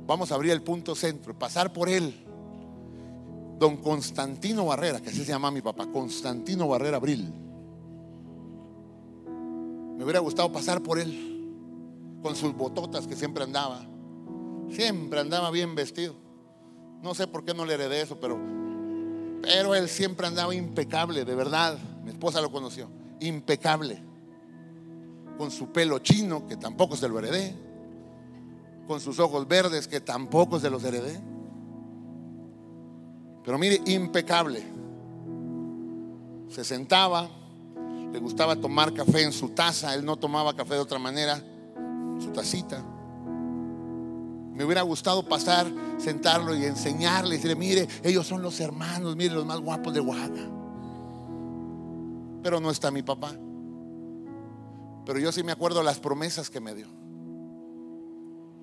Vamos a abrir el punto centro, pasar por él. Don Constantino Barrera, que así se llama mi papá, Constantino Barrera Abril. Me hubiera gustado pasar por él con sus bototas que siempre andaba. Siempre andaba bien vestido. No sé por qué no le heredé eso, pero, pero él siempre andaba impecable, de verdad. Mi esposa lo conoció. Impecable. Con su pelo chino, que tampoco se lo heredé. Con sus ojos verdes, que tampoco se los heredé. Pero mire, impecable. Se sentaba, le gustaba tomar café en su taza, él no tomaba café de otra manera, su tacita. Me hubiera gustado pasar, sentarlo y enseñarle, decirle, mire, ellos son los hermanos, mire, los más guapos de Oaxaca. Pero no está mi papá. Pero yo sí me acuerdo las promesas que me dio.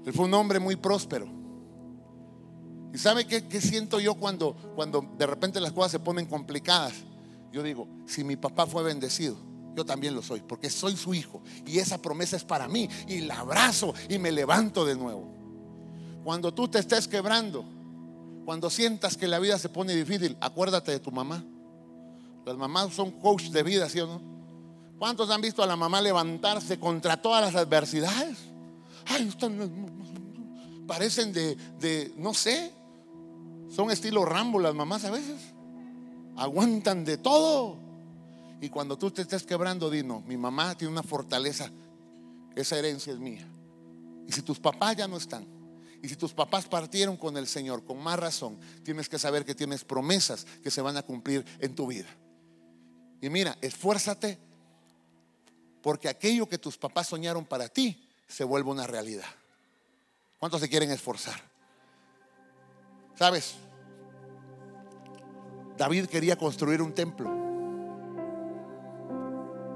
Él fue un hombre muy próspero. ¿Y sabe qué, siento yo cuando, cuando de repente las cosas se ponen complicadas? Yo digo, si mi papá fue bendecido, yo también lo soy, porque soy su hijo. Y esa promesa es para mí. Y la abrazo y me levanto de nuevo. Cuando tú te estés quebrando, cuando sientas que la vida se pone difícil, acuérdate de tu mamá. Las mamás son coach de vida, ¿sí o no? ¿Cuántos han visto a la mamá levantarse contra todas las adversidades? Ay, están, parecen de, de, no sé, Son estilo Rambo las mamás a veces. Aguantan de todo. Y cuando tú te estés quebrando, dino, mi mamá tiene una fortaleza. Esa herencia es mía. Y si tus papás ya no están, y si tus papás partieron con el Señor, con más razón, tienes que saber que tienes promesas que se van a cumplir en tu vida. Y mira, esfuérzate porque aquello que tus papás soñaron para ti se vuelve una realidad. ¿Cuántos se quieren esforzar? ¿Sabes? David quería construir un templo.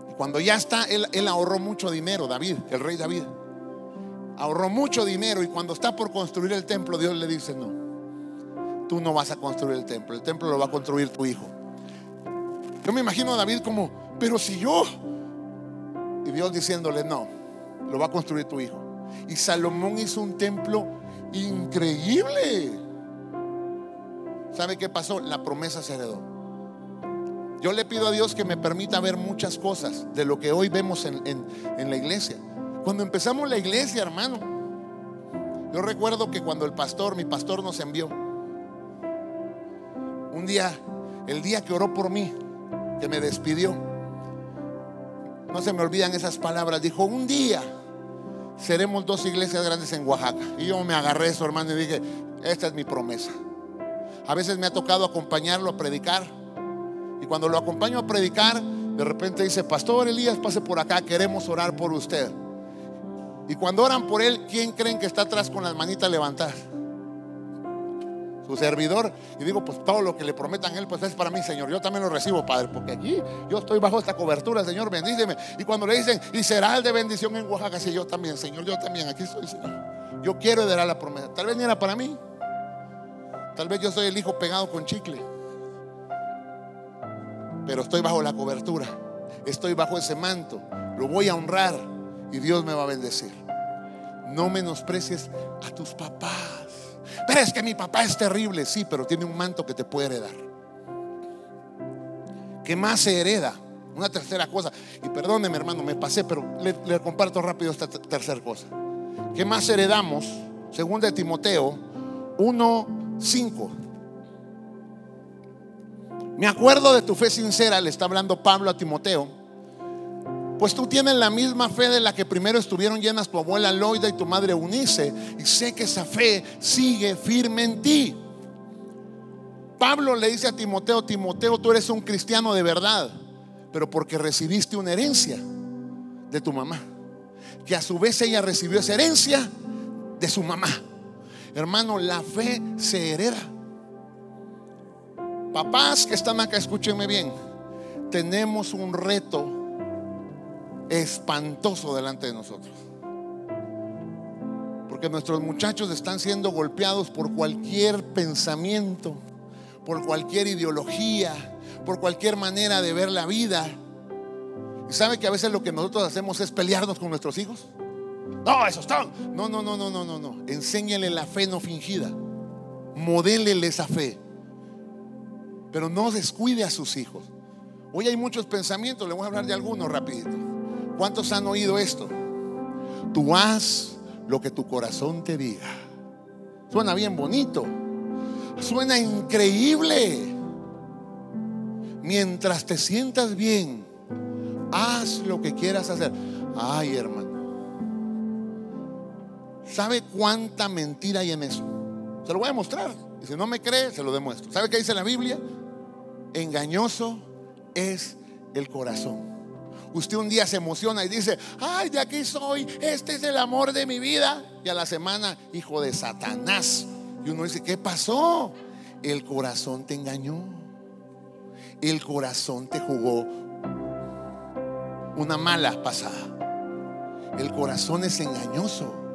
Y cuando ya está, él, él ahorró mucho dinero, David, el rey David. Ahorró mucho dinero y cuando está por construir el templo, Dios le dice, no, tú no vas a construir el templo, el templo lo va a construir tu hijo. Yo me imagino a David como, pero si yo... Y Dios diciéndole, no, lo va a construir tu hijo. Y Salomón hizo un templo increíble. ¿Sabe qué pasó? La promesa se heredó. Yo le pido a Dios que me permita ver muchas cosas de lo que hoy vemos en, en la iglesia. Cuando empezamos la iglesia, hermano, yo recuerdo que cuando el pastor, mi pastor nos envió, un día, el día que oró por mí, que me despidió, no se me olvidan esas palabras, dijo, un día seremos dos iglesias grandes en Oaxaca. Y yo me agarré eso, hermano, y dije, esta es mi promesa. A veces me ha tocado acompañarlo a predicar. Y cuando lo acompaño a predicar, de repente dice, Pastor Elías, pase por acá, queremos orar por usted. Y cuando oran por él, ¿quién creen que está atrás con las manitas levantadas? Su servidor. Y digo, pues todo lo que le prometan él, pues es para mí, Señor. Yo también lo recibo, Padre, porque aquí yo estoy bajo esta cobertura, Señor, bendíceme. Y cuando le dicen, y será el de bendición en Oaxaca, si yo también, Señor, yo también, aquí estoy, Señor. Yo quiero heredar la promesa. Tal vez ni era para mí. Tal vez yo soy el hijo pegado con chicle. Pero estoy bajo la cobertura. Estoy bajo ese manto. Lo voy a honrar y Dios me va a bendecir. No menosprecies a tus papás. Pero es que mi papá es terrible, sí, pero tiene un manto que te puede heredar. ¿Qué más se hereda? Una tercera cosa. Y perdóneme, hermano, me pasé, pero le, comparto rápido esta tercera cosa. ¿Qué más heredamos? Según de Timoteo 1:5. Me acuerdo de tu fe sincera, le está hablando Pablo a Timoteo pues tú tienes la misma fe de la que primero estuvieron llenas tu abuela Loida y tu madre Unice. Y sé que esa fe sigue firme en ti. Pablo le dice a Timoteo, Timoteo, tú eres un cristiano de verdad, pero porque recibiste una herencia de tu mamá. Que a su vez ella recibió esa herencia de su mamá. Hermano, la fe se hereda. Papás que están acá, escúchenme bien. Tenemos un reto espantoso delante de nosotros. Porque nuestros muchachos están siendo golpeados por cualquier pensamiento, por cualquier ideología, por cualquier manera de ver la vida. ¿Y sabe que a veces lo que nosotros hacemos es pelearnos con nuestros hijos? No, eso están. No, no, no, no, no, no, no. Enséñale la fe no fingida. Modélele esa fe. Pero no descuide a sus hijos. Hoy hay muchos pensamientos, le voy a hablar de algunos rapidito. ¿Cuántos han oído esto? Tú haz lo que tu corazón te diga. Suena bien bonito. Suena increíble. Mientras te sientas bien, haz lo que quieras hacer. Ay, hermano. ¿Sabe cuánta mentira hay en eso? Se lo voy a mostrar. Y si no me cree, se lo demuestro. ¿Sabe qué dice la Biblia? Engañoso es el corazón. Usted un día se emociona y dice, ay, de aquí soy, este es el amor de mi vida. Y a la semana, hijo de Satanás. Y uno dice, ¿qué pasó? El corazón te engañó. El corazón te jugó una mala pasada. El corazón es engañoso.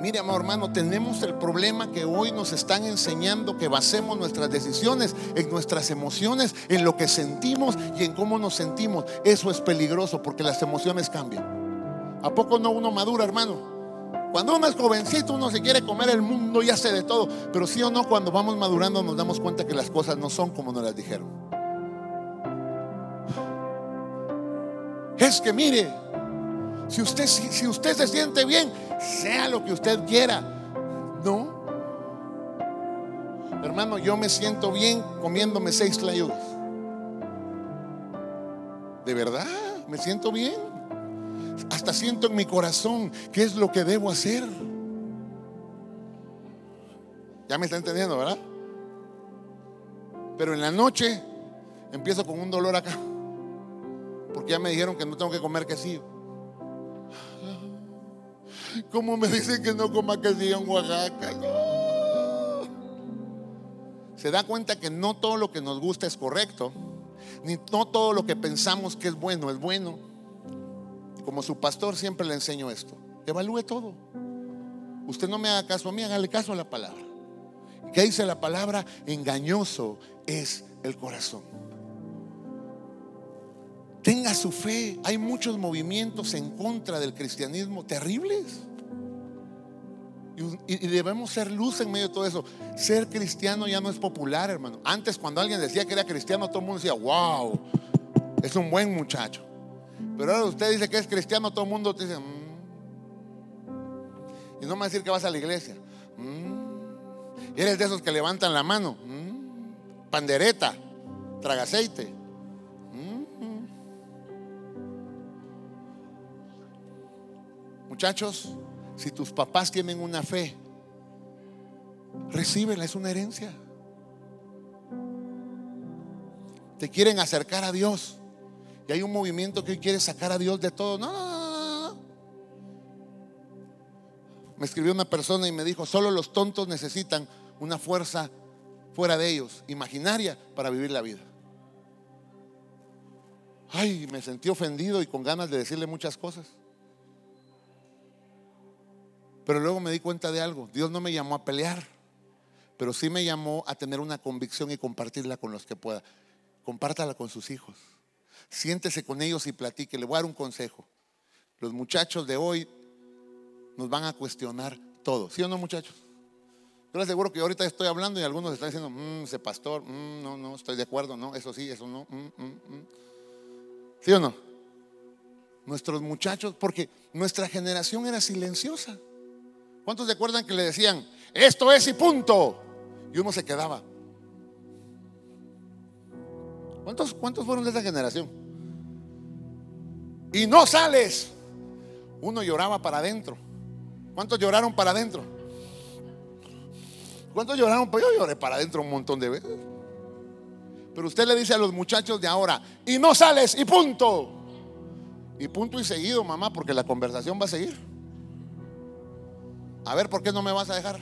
Mire, amor hermano, tenemos el problema que hoy nos están enseñando que basemos nuestras decisiones en nuestras emociones, en lo que sentimos y en cómo nos sentimos. Eso es peligroso porque las emociones cambian. ¿A poco no uno madura, hermano? Cuando uno es jovencito, uno se quiere comer el mundo y hace de todo. Pero sí o no, cuando vamos madurando nos damos cuenta que las cosas no son como nos las dijeron. Es que mire, si usted, si, usted se siente bien, sea lo que usted quiera. No. Hermano, yo me siento bien comiéndome seis clayudas. De verdad, me siento bien. Hasta siento en mi corazón qué es lo que debo hacer. Ya me está entendiendo, ¿verdad? Pero en la noche empiezo con un dolor acá. Porque ya me dijeron que no tengo que comer quesillo. ¿Cómo me dicen que no coma quesillo en Oaxaca? Se da cuenta que no todo lo que nos gusta es correcto. Ni no todo lo que pensamos que es bueno es bueno. Como su pastor siempre le enseño esto. Evalúe todo. Usted no me haga caso a mí, hágale caso a la palabra. ¿Qué dice la palabra? Engañoso es el corazón. Tenga su fe. Hay muchos movimientos en contra del cristianismo terribles. Y, debemos ser luz en medio de todo eso. Ser cristiano ya no es popular, hermano. Antes cuando alguien decía que era cristiano, todo el mundo decía, wow, es un buen muchacho. Pero ahora usted dice que es cristiano, todo el mundo te dice, mm". y no me decir que vas a la iglesia. Mm. Y eres de esos que levantan la mano. Mm. Pandereta, traga Muchachos, si tus papás tienen una fe, recíbela, es una herencia. Te quieren acercar a Dios. Y hay un movimiento que quiere sacar a Dios de todo. No, no, no, no. Me escribió una persona y me dijo, solo los tontos necesitan una fuerza fuera de ellos, imaginaria, para vivir la vida. Ay, me sentí ofendido y con ganas de decirle muchas cosas. Pero luego me di cuenta de algo. Dios no me llamó a pelear, pero sí me llamó a tener una convicción y compartirla con los que pueda. Compártala con sus hijos. Siéntese con ellos y platique. Le voy a dar un consejo. Los muchachos de hoy nos van a cuestionar todo. ¿Sí o no, muchachos? Yo les aseguro que ahorita estoy hablando y algunos están diciendo, mmm, ese pastor, mm, no, no, estoy de acuerdo, no, eso sí, eso no. Mm, mm, ¿Sí o no? Nuestros muchachos, porque nuestra generación era silenciosa. ¿Cuántos se acuerdan que le decían, esto es y punto? Y uno se quedaba. ¿Cuántos, cuántos fueron de esa generación? Y no sales. Uno lloraba para adentro. ¿Cuántos lloraron para adentro? ¿Cuántos lloraron? Pues yo lloré para adentro un montón de veces. Pero usted le dice a los muchachos de ahora, y no sales, y punto. Y punto y seguido, mamá, porque la conversación va a seguir. A ver, ¿por qué no me vas a dejar?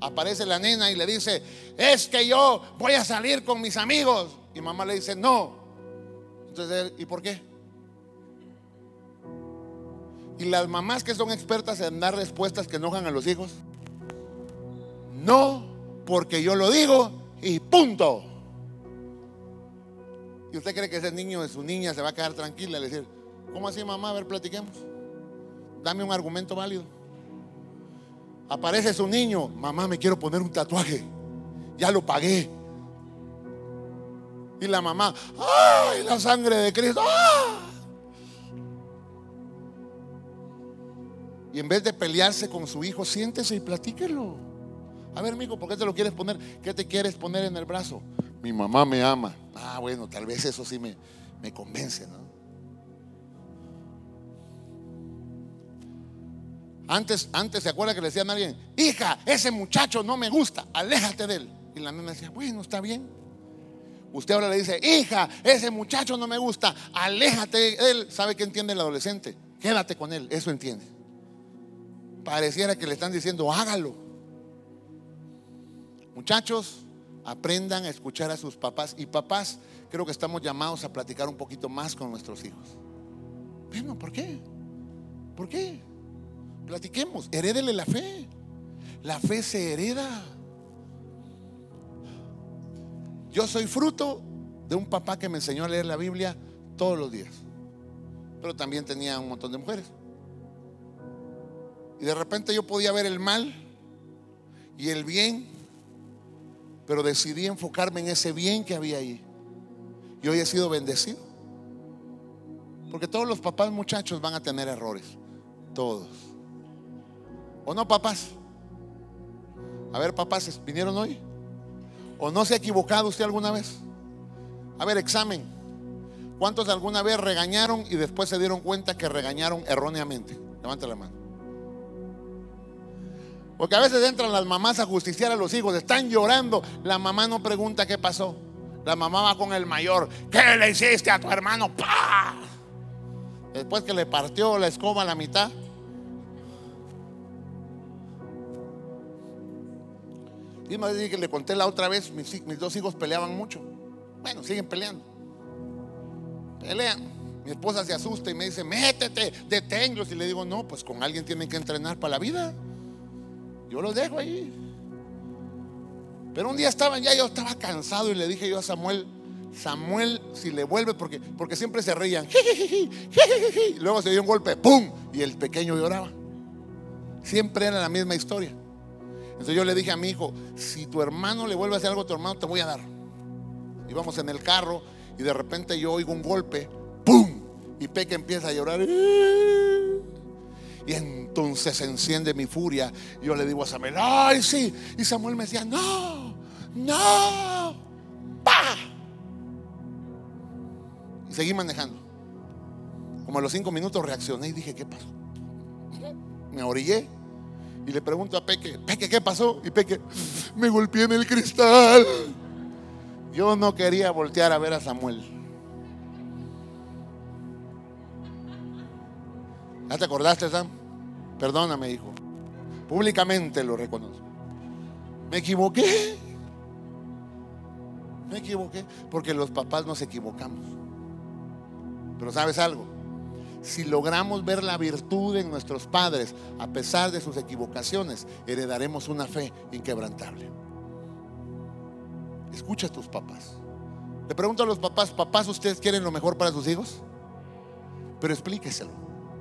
Aparece la nena y le dice, es que yo voy a salir con mis amigos. Y mamá le dice, no. Entonces, ¿y por qué? Y las mamás que son expertas en dar respuestas que enojan a los hijos. No, porque yo lo digo y punto. ¿Y usted cree que ese niño de su niña se va a quedar tranquila y decir, ¿cómo así mamá? A ver, platiquemos. Dame un argumento válido. Aparece su niño, mamá, me quiero poner un tatuaje. Ya lo pagué. Y la mamá, ¡ay, la sangre de Cristo! Y en vez de pelearse con su hijo, siéntese y platíquelo. A ver, amigo, ¿por qué te lo quieres poner? ¿Qué te quieres poner en el brazo? Mi mamá me ama. Ah, bueno, tal vez eso sí me, me convence, ¿no? Antes, antes se acuerda que le decían a alguien, hija, ese muchacho no me gusta, aléjate de él. Y la nena decía, bueno, está bien. Usted ahora le dice, hija, ese muchacho no me gusta, aléjate de él. ¿Sabe qué entiende el adolescente? Quédate con él, eso entiende. Pareciera que le están diciendo, hágalo. Muchachos, aprendan a escuchar a sus papás. Y papás, creo que estamos llamados a platicar un poquito más con nuestros hijos. Bueno, ¿por qué? ¿Por qué? Platiquemos, herédele la fe. La fe se hereda. Yo soy fruto de un papá que me enseñó a leer la Biblia todos los días. Pero también tenía un montón de mujeres. Y de repente yo podía ver el mal y el bien, pero decidí enfocarme en ese bien que había ahí. Y hoy he sido bendecido. Porque todos los papás muchachos van a tener errores. Todos. ¿O no, papás? A ver, papás, ¿vinieron hoy? ¿O no se ha equivocado usted alguna vez? A ver, examen. ¿Cuántos alguna vez regañaron y después se dieron cuenta que regañaron erróneamente? Levante la mano. Porque a veces entran las mamás a justiciar a los hijos, están llorando, la mamá no pregunta qué pasó. La mamá va con el mayor, ¿qué le hiciste a tu hermano? ¡Pah! Después que le partió la escoba a la mitad. Y me que le conté la otra vez, mis, mis dos hijos peleaban mucho. Bueno, siguen peleando. Pelean. Mi esposa se asusta y me dice, métete, deténlos. Y le digo, no, pues con alguien tienen que entrenar para la vida. Yo los dejo ahí. Pero un día estaban ya, yo estaba cansado y le dije yo a Samuel, Samuel, si le vuelve, porque, porque siempre se reían. Luego se dio un golpe, ¡pum! Y el pequeño lloraba. Siempre era la misma historia. Entonces yo le dije a mi hijo, si tu hermano le vuelve a hacer algo a tu hermano, te voy a dar. Íbamos en el carro y de repente yo oigo un golpe, ¡pum! Y Peque empieza a llorar. Y entonces se enciende mi furia. Yo le digo a Samuel, ¡ay, sí! Y Samuel me decía, ¡no! ¡No! ¡Pa! Y seguí manejando. Como a los cinco minutos reaccioné y dije, ¿qué pasó? Me orillé y le pregunto a Peque, Peque, ¿qué pasó? Y Peque, me golpeé en el cristal. Yo no quería voltear a ver a Samuel. ¿Ya te acordaste, Sam? Perdóname, hijo. Públicamente lo reconozco. Me equivoqué. Me equivoqué porque los papás nos equivocamos. Pero ¿sabes algo? Si logramos ver la virtud en nuestros padres, a pesar de sus equivocaciones, heredaremos una fe inquebrantable. Escucha a tus papás. Le pregunto a los papás, papás, ¿ustedes quieren lo mejor para sus hijos? Pero explíqueselo,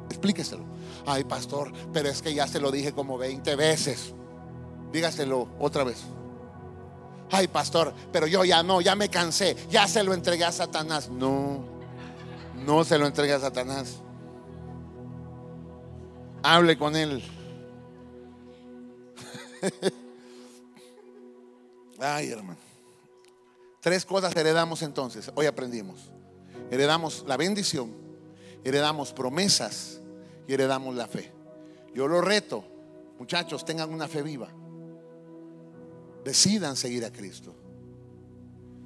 explíqueselo. Ay, pastor, pero es que ya se lo dije como 20 veces. Dígaselo otra vez. Ay, pastor, pero yo ya no, ya me cansé, ya se lo entregué a Satanás. No, no se lo entregué a Satanás. Hable con él. Ay, hermano. Tres cosas heredamos entonces. Hoy aprendimos. Heredamos la bendición, heredamos promesas y heredamos la fe. Yo lo reto, muchachos, tengan una fe viva. Decidan seguir a Cristo.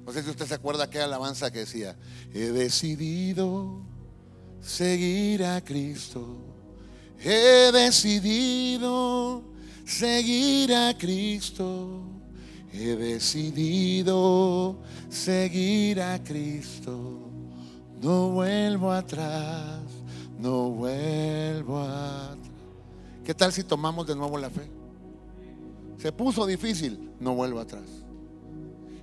No sé si usted se acuerda aquella alabanza que decía, he decidido seguir a Cristo He decidido seguir a Cristo. He decidido seguir a Cristo. No vuelvo atrás, no vuelvo atrás. ¿Qué tal si tomamos de nuevo la fe? Se puso difícil, no vuelvo atrás.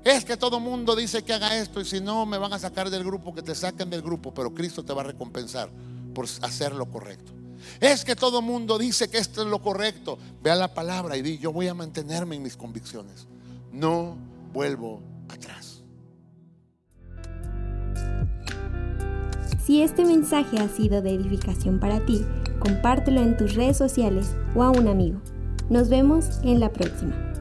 Es que todo mundo dice que haga esto y si no me van a sacar del grupo, que te saquen del grupo, pero Cristo te va a recompensar por hacer lo correcto. Es que todo mundo dice que esto es lo correcto. Vea la palabra y di, yo voy a mantenerme en mis convicciones. No vuelvo atrás. Si este mensaje ha sido de edificación para ti, compártelo en tus redes sociales o a un amigo. Nos vemos en la próxima.